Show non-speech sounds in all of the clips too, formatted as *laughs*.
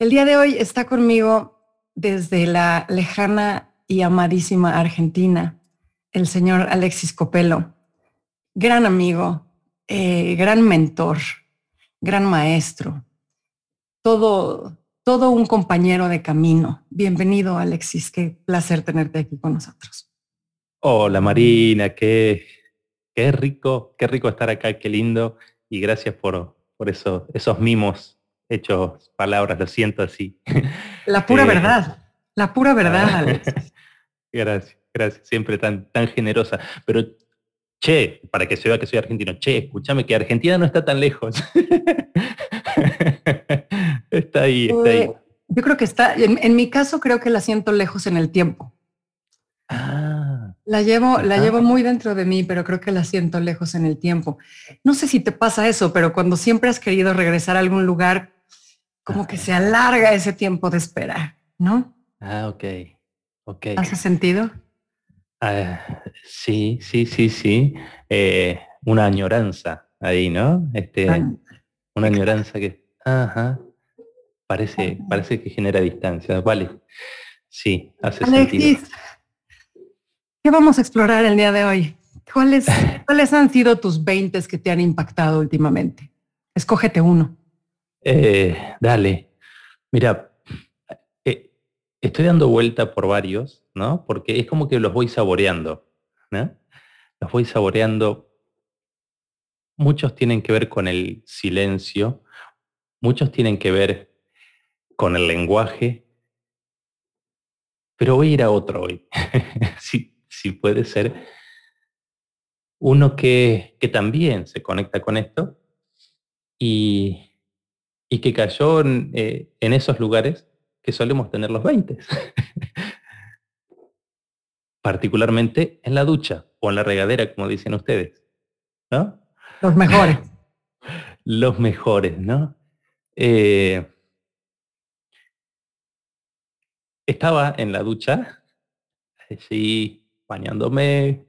el día de hoy está conmigo desde la lejana y amadísima Argentina, el señor Alexis Copelo, gran amigo, eh, gran mentor, gran maestro, todo, todo un compañero de camino. Bienvenido, Alexis, qué placer tenerte aquí con nosotros. Hola, Marina, qué, qué rico, qué rico estar acá, qué lindo, y gracias por, por eso, esos mimos hechos palabras, lo siento así. La pura eh, verdad, la pura verdad. *laughs* gracias, gracias, siempre tan, tan generosa. Pero, che, para que se vea que soy argentino, che, escúchame que Argentina no está tan lejos. *laughs* está ahí, está ahí. Eh, yo creo que está, en, mi caso creo que la siento lejos en el tiempo. Ah. La llevo, la llevo muy dentro de mí, pero creo que la siento lejos en el tiempo. No sé si te pasa eso, pero cuando siempre has querido regresar a algún lugar, como que se alarga ese tiempo de espera, ¿no? Ah, ok. ok. ¿Hace sentido? Ah, sí, sí, sí, sí. Eh, una añoranza ahí, ¿no? Este, una añoranza que, ajá, parece, parece que genera distancia. Vale. Sí, hace sentido. ¿Qué vamos a explorar el día de hoy? ¿Cuáles, *laughs* ¿Cuáles han sido tus 20 que te han impactado últimamente? Escógete uno. Eh, dale. Mira, eh, estoy dando vuelta por varios, ¿no? Porque es como que los voy saboreando, ¿no? Los voy saboreando. Muchos tienen que ver con el silencio, muchos tienen que ver con el lenguaje, pero voy a ir a otro hoy, *laughs* si, puede ser. Uno que, que también se conecta con esto y y que cayó eh, en, esos lugares que solemos tener los 20. *laughs* Particularmente en la ducha o en la regadera, como dicen ustedes. ¿No? Los mejores. *laughs* los mejores, ¿no? Eh, estaba en la ducha, *laughs* así bañándome,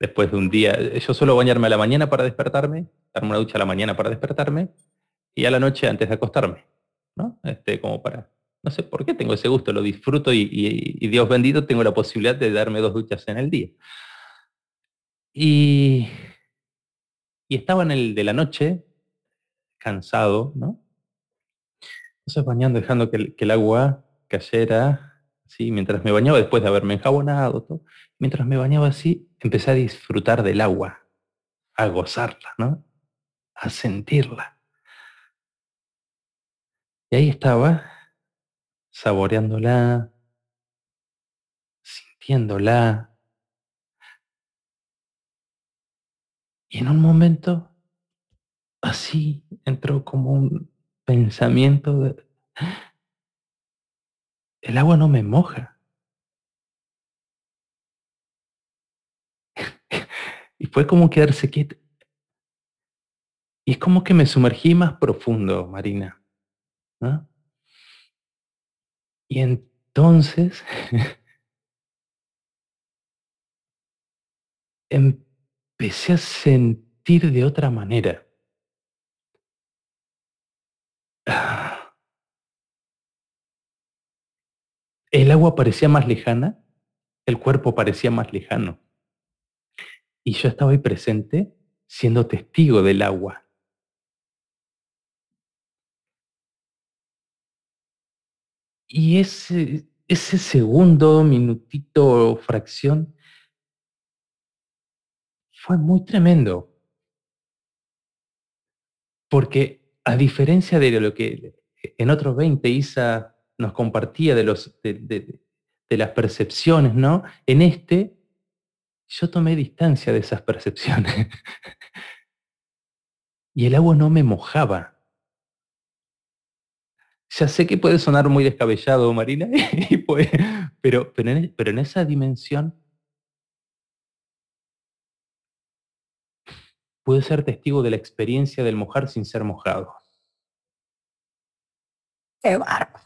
después de un día, yo suelo bañarme a la mañana para despertarme, darme una ducha a la mañana para despertarme, y a la noche antes de acostarme, ¿no? Este, como para, no sé por qué tengo ese gusto, lo disfruto y, Dios bendito tengo la posibilidad de darme dos duchas en el día. Y, estaba en el de la noche, cansado, ¿no? Entonces bañando, dejando que, el agua cayera, ¿sí? mientras me bañaba, después de haberme enjabonado, mientras me bañaba así, empecé a disfrutar del agua, a gozarla, ¿no? A sentirla. Y ahí estaba, saboreándola, sintiéndola. Y en un momento, así entró como un pensamiento de, el agua no me moja. *laughs* y fue como quedarse quieto. Y es como que me sumergí más profundo, Marina. Y entonces *laughs* empecé a sentir de otra manera. *sighs* El agua parecía más lejana, el cuerpo parecía más lejano. Y yo estaba ahí presente siendo testigo del agua. Y ese, ese segundo, minutito, fracción, fue muy tremendo. Porque a diferencia de lo que en otros 20 Isa nos compartía de, los, de, las percepciones, ¿no? En este, yo tomé distancia de esas percepciones. *laughs* y el agua no me mojaba ya sé que puede sonar muy descabellado, Marina, *laughs* pero, pero, en, pero en esa dimensión puede ser testigo de la experiencia del mojar sin ser mojado. ¡Qué barba!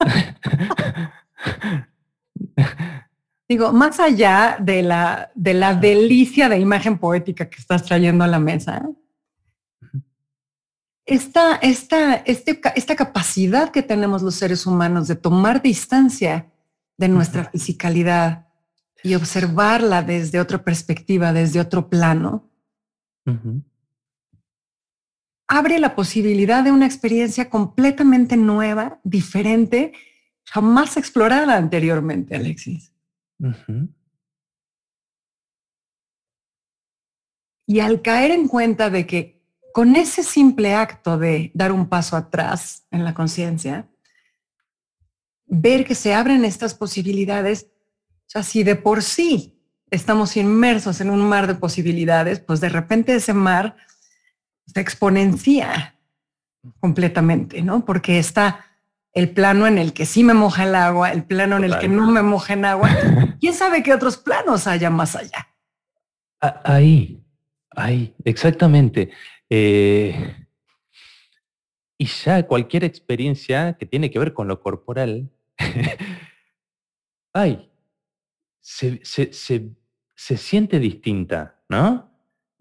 *laughs* Digo, más allá de la, de la delicia de imagen poética que estás trayendo a la mesa, esta, esta, este, esta capacidad que tenemos los seres humanos de tomar distancia de nuestra fisicalidad y observarla desde otra perspectiva, desde otro plano, abre la posibilidad de una experiencia completamente nueva, diferente, jamás explorada anteriormente, Alexis. Y al caer en cuenta de que con ese simple acto de dar un paso atrás en la conciencia, ver que se abren estas posibilidades, o sea, si de por sí estamos inmersos en un mar de posibilidades, pues de repente ese mar se exponencia completamente, ¿no? Porque está el plano en el que sí me moja el agua, el plano en el que no me moja en agua. *laughs* ¿Quién sabe qué otros planos haya más allá? Ahí, ahí, exactamente. Eh, y ya cualquier experiencia que tiene que ver con lo corporal, *laughs* ay, se, se, siente distinta, ¿no?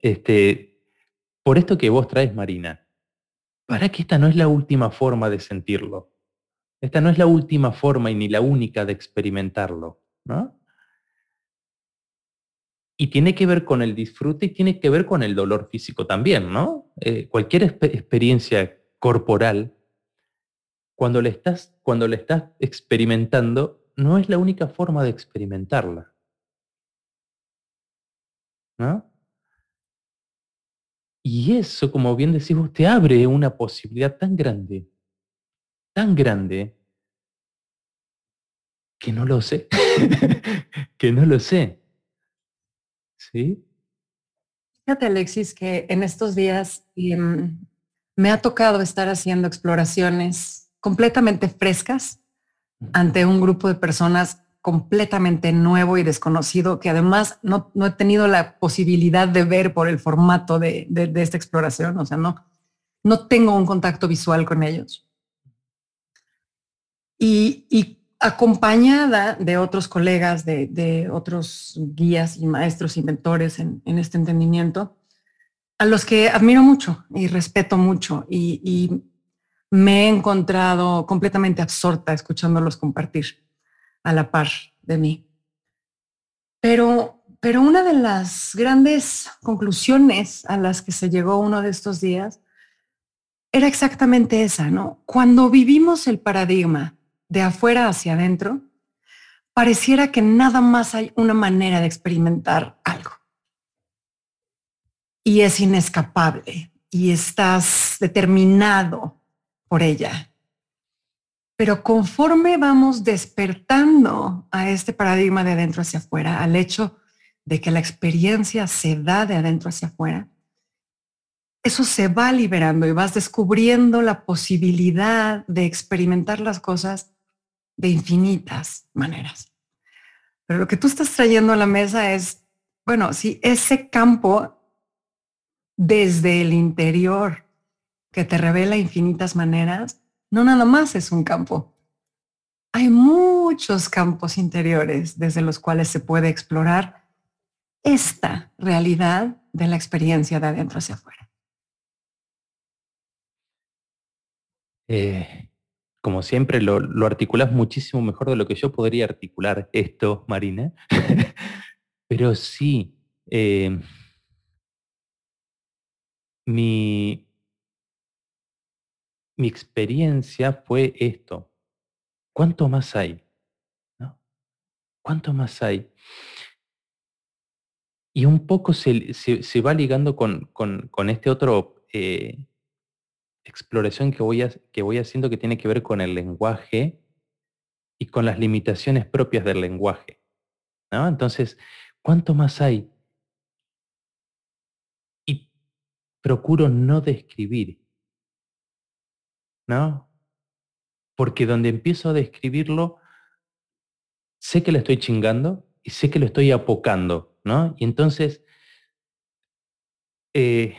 Este, por esto que vos traes, Marina, para que esta no es la última forma de sentirlo. Esta no es la última forma y ni la única de experimentarlo, ¿no? Y tiene que ver con el disfrute y tiene que ver con el dolor físico también, ¿no? Eh, cualquier experiencia corporal, cuando le, estás, estás experimentando, no es la única forma de experimentarla. ¿No? Y eso, como bien decís vos, te abre una posibilidad tan grande tan grande que no lo sé, *laughs* que no lo sé. ¿Sí? Fíjate, Alexis, que en estos días em, me ha tocado estar haciendo exploraciones completamente frescas ante un grupo de personas completamente nuevo y desconocido que además no, he tenido la posibilidad de ver por el formato de, de, esta exploración. O sea, no, no tengo un contacto visual con ellos y, acompañada de otros colegas, de, otros guías y maestros inventores en, este entendimiento, a los que admiro mucho y respeto mucho y, me he encontrado completamente absorta escuchándolos compartir a la par de mí. Pero, pero una de las grandes conclusiones a las que se llegó uno de estos días era exactamente esa, ¿no? Cuando vivimos el paradigma de afuera hacia adentro, pareciera que nada más hay una manera de experimentar algo. Y es inescapable y estás determinado por ella. Pero conforme vamos despertando a este paradigma de adentro hacia afuera, al hecho de que la experiencia se da de adentro hacia afuera, eso se va liberando y vas descubriendo la posibilidad de experimentar las cosas de infinitas maneras. Pero lo que tú estás trayendo a la mesa es, bueno, si ese campo desde el interior que te revela infinitas maneras, no nada más es un campo. Hay muchos campos interiores desde los cuales se puede explorar esta realidad de la experiencia de adentro hacia afuera. Eh, como siempre, lo, lo, articulas muchísimo mejor de lo que yo podría articular esto, Marina. *laughs* Pero sí, eh, mi, mi experiencia fue esto. ¿Cuánto más hay? ¿Cuánto más hay? Y un poco se, va ligando con, este otro eh, exploración que voy, que voy haciendo que tiene que ver con el lenguaje y con las limitaciones propias del lenguaje. ¿no? Entonces, ¿cuánto más hay? Y procuro no describir. ¿No? porque donde empiezo a describirlo, sé que lo estoy chingando y sé que lo estoy apocando, ¿no? Y entonces eh,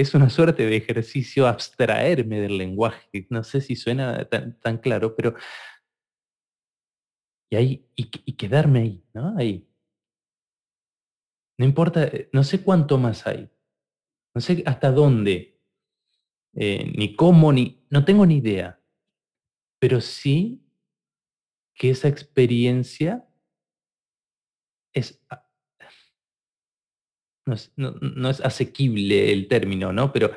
es una suerte de ejercicio abstraerme del lenguaje. No sé si suena tan, claro, pero... Y, ahí, y, quedarme ahí, ¿no? Ahí. No importa, eh, no sé cuánto más hay. No sé hasta dónde, eh, ni cómo, ni... No tengo ni idea pero sí que esa experiencia es, no es, asequible el término, ¿no? Pero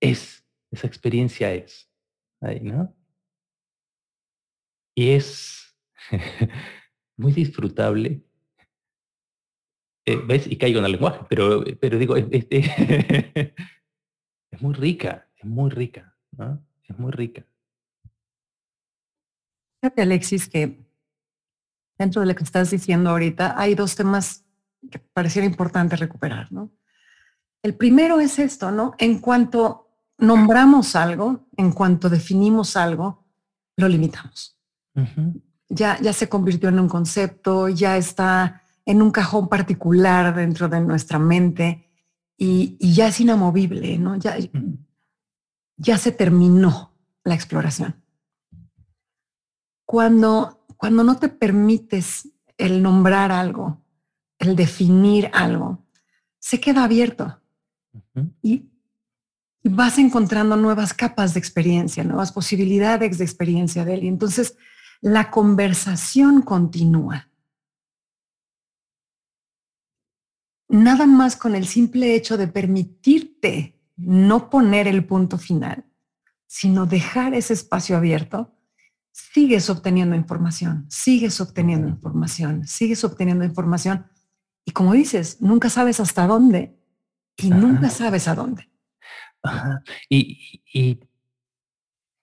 es, esa experiencia es, ahí, ¿no? Y es *laughs* muy disfrutable. Eh, ¿Ves? Y caigo en el lenguaje, pero, pero digo, es, *laughs* es muy rica, es muy rica, ¿no? Es muy rica. Fíjate, Alexis, que dentro de lo que estás diciendo ahorita hay dos temas que pareciera importante recuperar, ¿no? El primero es esto, ¿no? En cuanto nombramos algo, en cuanto definimos algo, lo limitamos. ya, ya se convirtió en un concepto, ya está en un cajón particular dentro de nuestra mente y, ya es inamovible, ¿no? Ya, ya se terminó la exploración cuando, cuando no te permites el nombrar algo, el definir algo, se queda abierto y, vas encontrando nuevas capas de experiencia, nuevas posibilidades de experiencia de él. Y entonces la conversación continúa. Nada más con el simple hecho de permitirte no poner el punto final, sino dejar ese espacio abierto, sigues obteniendo información, sigues obteniendo información, sigues obteniendo información. Y como dices, nunca sabes hasta dónde y nunca sabes a dónde. Y,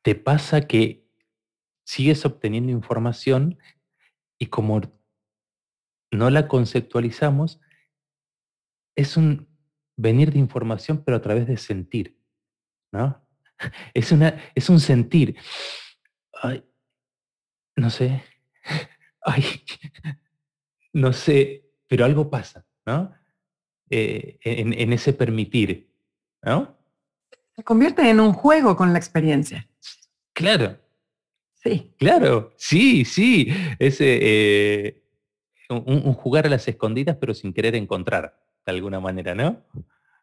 te pasa que sigues obteniendo información y como no la conceptualizamos, es un venir de información, pero a través de sentir, ¿no? *laughs* Es, una, es un sentir. No sé, ay, no sé, *laughs* *laughs* pero algo pasa, ¿no? Eh, en, ese permitir, ¿no? Se convierte en un juego con la experiencia. Claro. Sí. Claro, sí, sí. Ese, eh, un, jugar a las escondidas, pero sin querer encontrar, de alguna manera, ¿no?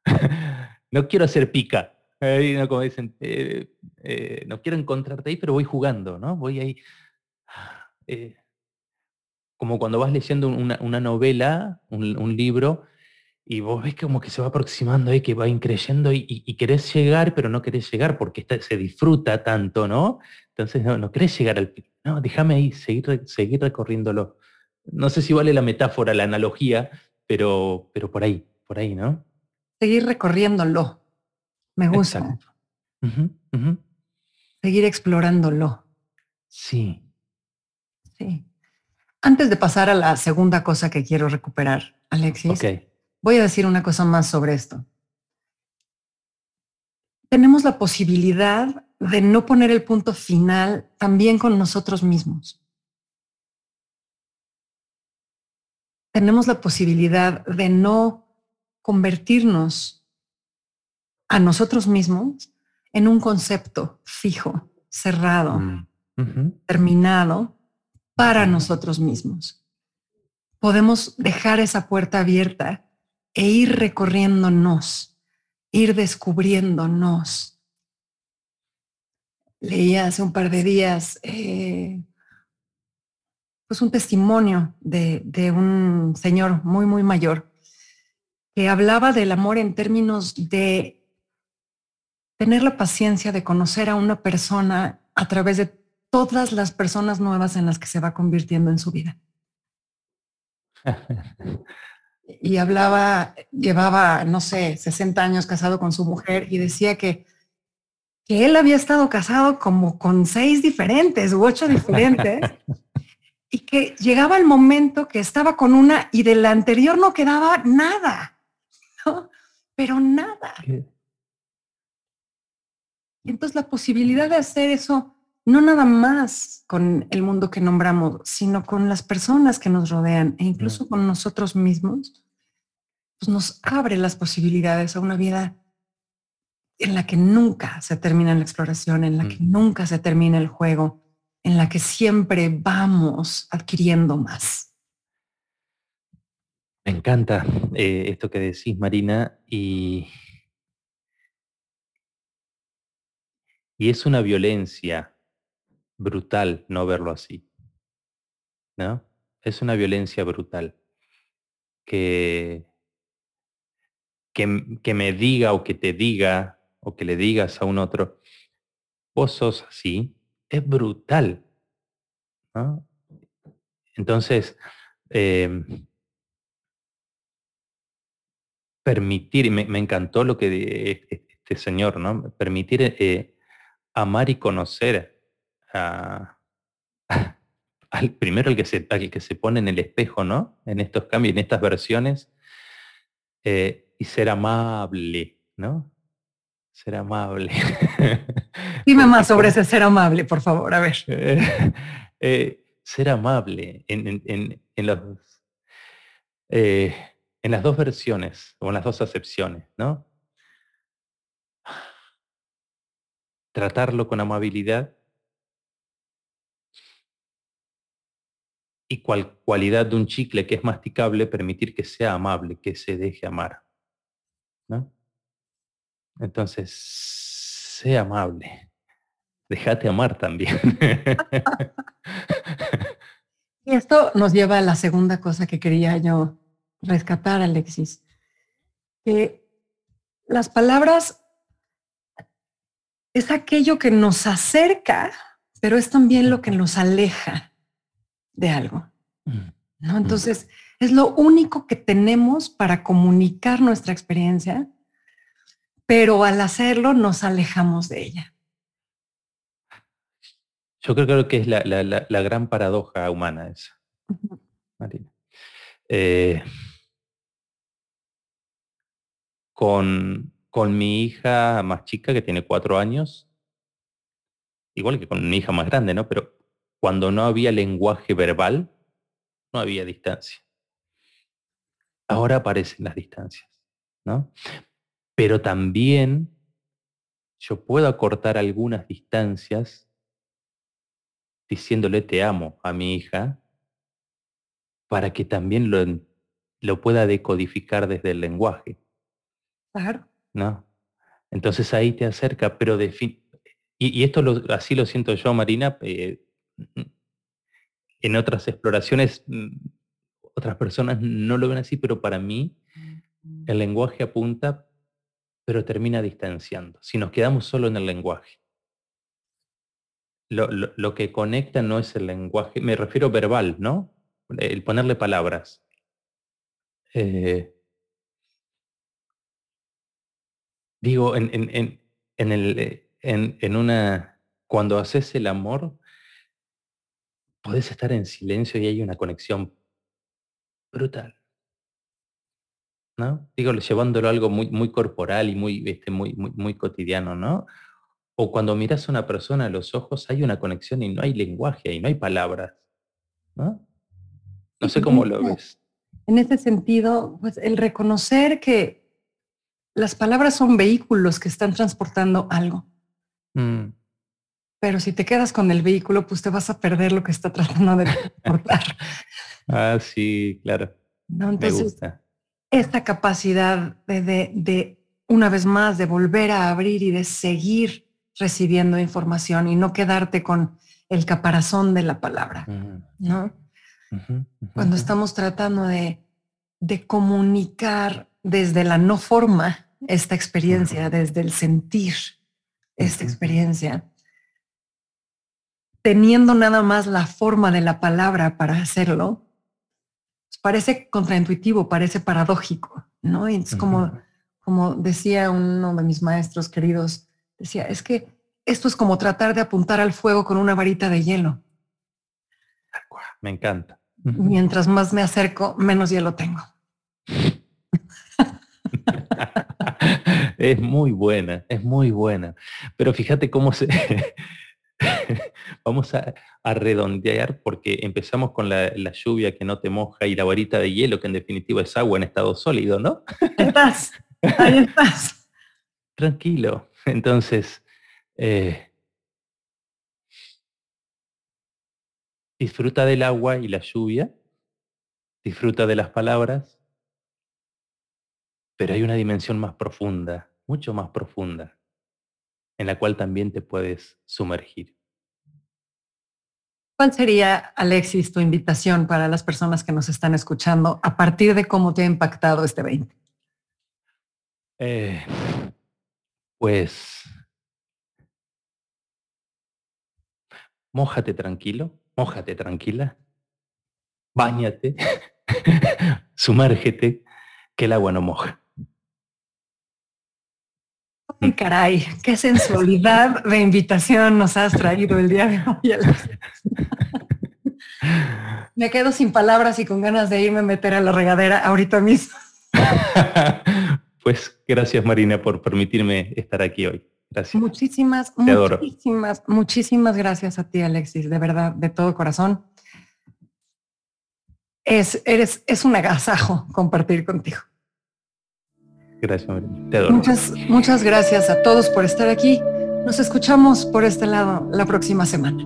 *laughs* no quiero hacer pica. no, como dicen, eh, no quiero encontrarte ahí, pero voy jugando, ¿no? Voy ahí *sighs* como cuando vas leyendo una, novela, un, libro, y vos ves como que se va aproximando y que va increyendo y, querés llegar, pero no querés llegar porque se disfruta tanto, ¿no? Entonces no, no querés llegar al... No, déjame ahí, seguir, seguir recorriéndolo. No sé si vale la metáfora, la analogía, pero, pero por ahí, por ahí, ¿no? Seguir recorriéndolo. Me gusta. Seguir explorándolo. Sí, Sí. Antes de pasar a la segunda cosa que quiero recuperar, Alexis, voy a decir una cosa más sobre esto. Tenemos la posibilidad de no poner el punto final también con nosotros mismos. Tenemos la posibilidad de no convertirnos a nosotros mismos en un concepto fijo, cerrado, mm, terminado, para nosotros mismos. Podemos dejar esa puerta abierta e ir recorriéndonos, ir descubriéndonos. Leí hace un par de días eh, pues un testimonio de, de un señor muy, muy mayor que hablaba del amor en términos de tener la paciencia de conocer a una persona a través de todas las personas nuevas en las que se va convirtiendo en su vida. y hablaba, llevaba, no sé, 60 años casado con su mujer y decía que, que él había estado casado como con seis diferentes u ocho diferentes *laughs* y que llegaba el momento que estaba con una y de la anterior no quedaba nada, ¿no? Pero nada. Y entonces la posibilidad de hacer eso no nada más con el mundo que nombramos, sino con las personas que nos rodean e incluso con nosotros mismos, pues nos abre las posibilidades a una vida en la que nunca se termina la exploración, en la que nunca se termina el juego, en la que siempre vamos adquiriendo más. Me encanta eh, esto que decís, Marina, y, y es una violencia brutal no verlo así. ¿No? Es una violencia brutal que, que, que me diga o que te diga o que le digas a un otro, vos sos así, es brutal. Entonces, em, permitir, y me, encantó lo que este señor, ¿no? Permitir eh, amar y conocer al primero el que, se, que se pone en el espejo, ¿no? En estos cambios, en estas versiones, eh, y ser amable, ¿no? Ser amable. *laughs* Dime más sobre ese ser amable, por favor, a ver. Eh, *laughs* ser amable en, en, los, eh, en las dos versiones o en las dos acepciones, ¿no? Tratarlo con amabilidad y cual cualidad de un chicle que es masticable, permitir que sea amable, que se deje amar. ¿no? Entonces, sé amable. Déjate amar también. *laughs* y esto nos lleva a la segunda cosa que quería yo rescatar, Alexis. Que las palabras es aquello que nos acerca, pero es también lo que nos aleja de algo. Mm. ¿no? Entonces, es lo único que tenemos para comunicar nuestra experiencia, pero al hacerlo nos alejamos de ella. Yo creo, que es la, gran paradoja humana esa, Marina. Eh, con, con mi hija más chica, que tiene cuatro años, igual que con mi hija más grande, ¿no? Pero cuando no había lenguaje verbal, no había distancia. Ahora aparecen las distancias, ¿no? Pero también yo puedo acortar algunas distancias diciéndole te amo a mi hija para que también lo, lo pueda decodificar desde el lenguaje. Claro. ¿No? Entonces ahí te acerca, pero de fin, y, esto así lo siento yo, Marina, eh, en otras exploraciones otras personas no lo ven así, pero para mí el lenguaje apunta, pero termina distanciando. Si nos quedamos solo en el lenguaje. Lo, que conecta no es el lenguaje, me refiero verbal, ¿no? El ponerle palabras. Eh, digo, en, en, el, eh, en, una, cuando haces el amor, podés estar en silencio y hay una conexión brutal. ¿No? Digo, llevándolo a algo muy, muy corporal y muy, este, muy, muy, muy cotidiano, ¿no? O cuando miras a una persona a los ojos hay una conexión y no hay lenguaje y no hay palabras. ¿no? No sé cómo lo ves. En ese sentido, pues el reconocer que las palabras son vehículos que están transportando algo. Mm. Pero si te quedas con el vehículo, pues te vas a perder lo que está tratando de transportar. *laughs* ah, sí, claro. ¿No? Me gusta. Esta capacidad de, una vez más, de volver a abrir y de seguir recibiendo información y no quedarte con el caparazón de la palabra, ¿no? Cuando estamos tratando de, de, comunicar desde la no forma esta experiencia, desde el sentir esta experiencia, teniendo nada más la forma de la palabra para hacerlo, pues parece contraintuitivo, parece paradójico, ¿no? Y es como, como decía uno de mis maestros queridos, decía, es que esto es como tratar de apuntar al fuego con una varita de hielo. Me encanta. Mientras más me acerco, menos hielo tengo. *laughs* es muy buena, es muy buena. Pero fíjate cómo se, *laughs* *laughs* vamos a, redondear porque empezamos con la, lluvia que no te moja y la varita de hielo, que en definitiva es agua en estado sólido, ¿no? Estás, ahí estás. *laughs* Tranquilo. Entonces, eh, disfruta del agua y la lluvia, disfruta de las palabras, pero hay una dimensión más profunda, mucho más profunda, en la cual también te puedes sumergir. ¿Cuál sería, Alexis, tu invitación para las personas que nos están escuchando a partir de cómo te ha impactado este 20? Eh, pues, mójate tranquilo, mójate tranquila, báñate, *laughs* sumérgete, que el agua no moja. Ay, caray, qué sensualidad de invitación nos has traído el día de hoy. Me quedo sin palabras y con ganas de irme a meter a la regadera ahorita mismo. *laughs* Pues gracias Marina por permitirme estar aquí hoy. Gracias. Muchísimas, muchísimas, muchísimas gracias a ti, Alexis, de verdad, de todo corazón. Es, eres, es un agasajo compartir contigo. Gracias, Muchas, muchas gracias a todos por estar aquí. Nos escuchamos por este lado la próxima semana.